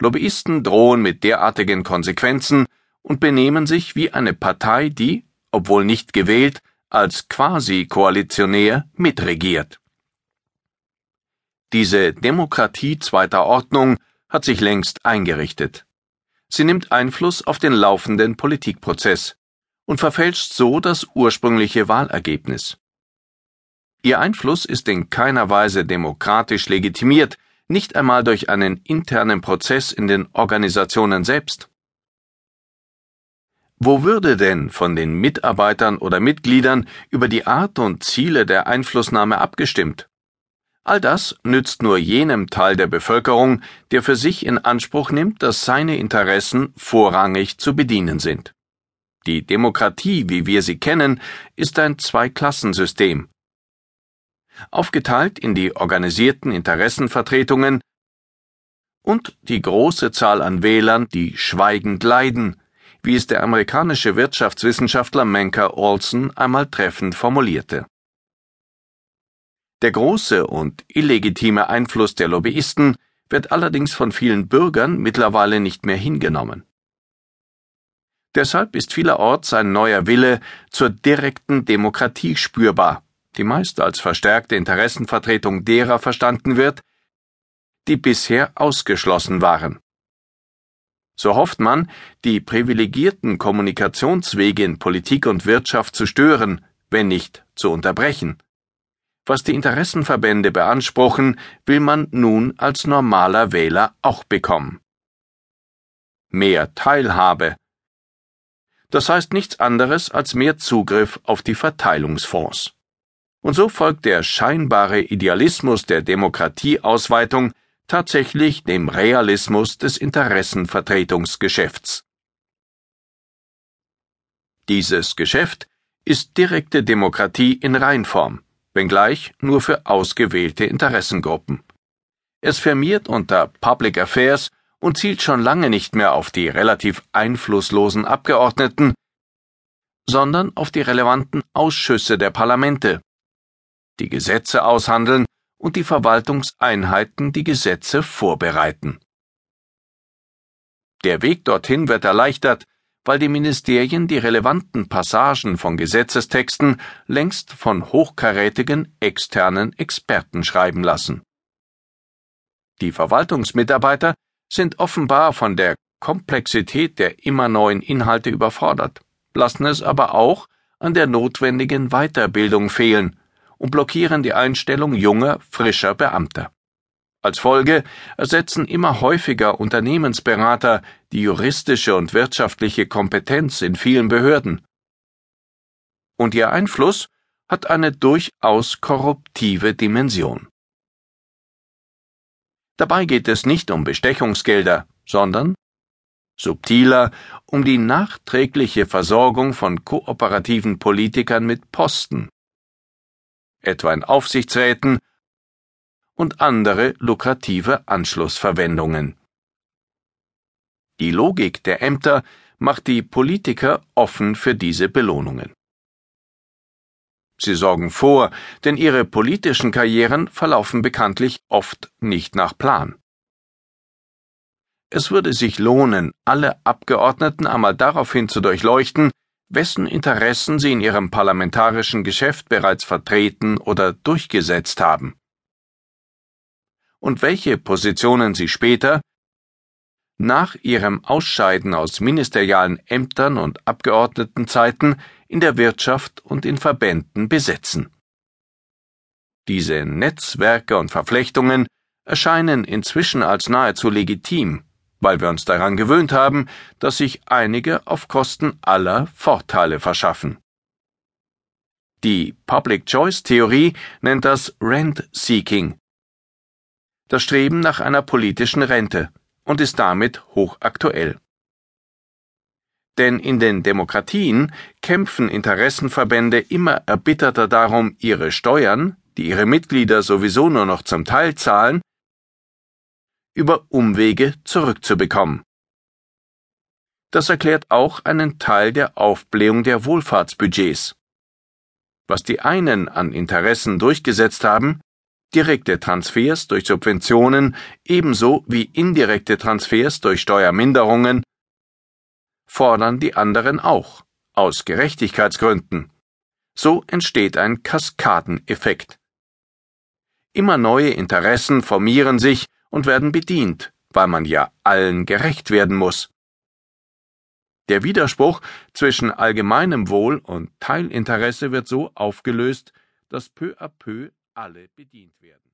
Lobbyisten drohen mit derartigen Konsequenzen und benehmen sich wie eine Partei, die, obwohl nicht gewählt, als Quasi-Koalitionär mitregiert. Diese Demokratie zweiter Ordnung hat sich längst eingerichtet. Sie nimmt Einfluss auf den laufenden Politikprozess und verfälscht so das ursprüngliche Wahlergebnis. Ihr Einfluss ist in keiner Weise demokratisch legitimiert, nicht einmal durch einen internen Prozess in den Organisationen selbst. Wo würde denn von den Mitarbeitern oder Mitgliedern über die Art und Ziele der Einflussnahme abgestimmt? All das nützt nur jenem Teil der Bevölkerung, der für sich in Anspruch nimmt, dass seine Interessen vorrangig zu bedienen sind. Die Demokratie, wie wir sie kennen, ist ein Zweiklassensystem. Aufgeteilt in die organisierten Interessenvertretungen und die große Zahl an Wählern, die schweigend leiden, wie es der amerikanische Wirtschaftswissenschaftler Menker Olson einmal treffend formulierte. Der große und illegitime Einfluss der Lobbyisten wird allerdings von vielen Bürgern mittlerweile nicht mehr hingenommen. Deshalb ist vielerorts ein neuer Wille zur direkten Demokratie spürbar, die meist als verstärkte Interessenvertretung derer verstanden wird, die bisher ausgeschlossen waren. So hofft man, die privilegierten Kommunikationswege in Politik und Wirtschaft zu stören, wenn nicht zu unterbrechen. Was die Interessenverbände beanspruchen, will man nun als normaler Wähler auch bekommen. Mehr Teilhabe. Das heißt nichts anderes als mehr Zugriff auf die Verteilungsfonds. Und so folgt der scheinbare Idealismus der Demokratieausweitung tatsächlich dem Realismus des Interessenvertretungsgeschäfts. Dieses Geschäft ist direkte Demokratie in Reinform, wenngleich nur für ausgewählte Interessengruppen. Es firmiert unter Public Affairs und zielt schon lange nicht mehr auf die relativ einflusslosen Abgeordneten, sondern auf die relevanten Ausschüsse der Parlamente, die Gesetze aushandeln und die Verwaltungseinheiten die Gesetze vorbereiten. Der Weg dorthin wird erleichtert, weil die Ministerien die relevanten Passagen von Gesetzestexten längst von hochkarätigen externen Experten schreiben lassen. Die Verwaltungsmitarbeiter sind offenbar von der Komplexität der immer neuen Inhalte überfordert, lassen es aber auch an der notwendigen Weiterbildung fehlen und blockieren die Einstellung junger, frischer Beamter. Als Folge ersetzen immer häufiger Unternehmensberater die juristische und wirtschaftliche Kompetenz in vielen Behörden. Und ihr Einfluss hat eine durchaus korruptive Dimension. Dabei geht es nicht um Bestechungsgelder, sondern subtiler um die nachträgliche Versorgung von kooperativen Politikern mit Posten, etwa in Aufsichtsräten und andere lukrative Anschlussverwendungen. Die Logik der Ämter macht die Politiker offen für diese Belohnungen. Sie sorgen vor, denn ihre politischen Karrieren verlaufen bekanntlich oft nicht nach Plan. Es würde sich lohnen, alle Abgeordneten einmal daraufhin zu durchleuchten, wessen Interessen sie in ihrem parlamentarischen Geschäft bereits vertreten oder durchgesetzt haben. Und welche Positionen sie später, nach ihrem Ausscheiden aus ministerialen Ämtern und Abgeordnetenzeiten, in der Wirtschaft und in Verbänden besetzen. Diese Netzwerke und Verflechtungen erscheinen inzwischen als nahezu legitim weil wir uns daran gewöhnt haben, dass sich einige auf Kosten aller Vorteile verschaffen. Die Public Choice Theorie nennt das Rent Seeking, das Streben nach einer politischen Rente und ist damit hochaktuell. Denn in den Demokratien kämpfen Interessenverbände immer erbitterter darum, ihre Steuern, die ihre Mitglieder sowieso nur noch zum Teil zahlen, über Umwege zurückzubekommen. Das erklärt auch einen Teil der Aufblähung der Wohlfahrtsbudgets. Was die einen an Interessen durchgesetzt haben, Direkte Transfers durch Subventionen ebenso wie indirekte Transfers durch Steuerminderungen fordern die anderen auch, aus Gerechtigkeitsgründen. So entsteht ein Kaskadeneffekt. Immer neue Interessen formieren sich und werden bedient, weil man ja allen gerecht werden muss. Der Widerspruch zwischen allgemeinem Wohl und Teilinteresse wird so aufgelöst, dass peu à peu alle bedient werden.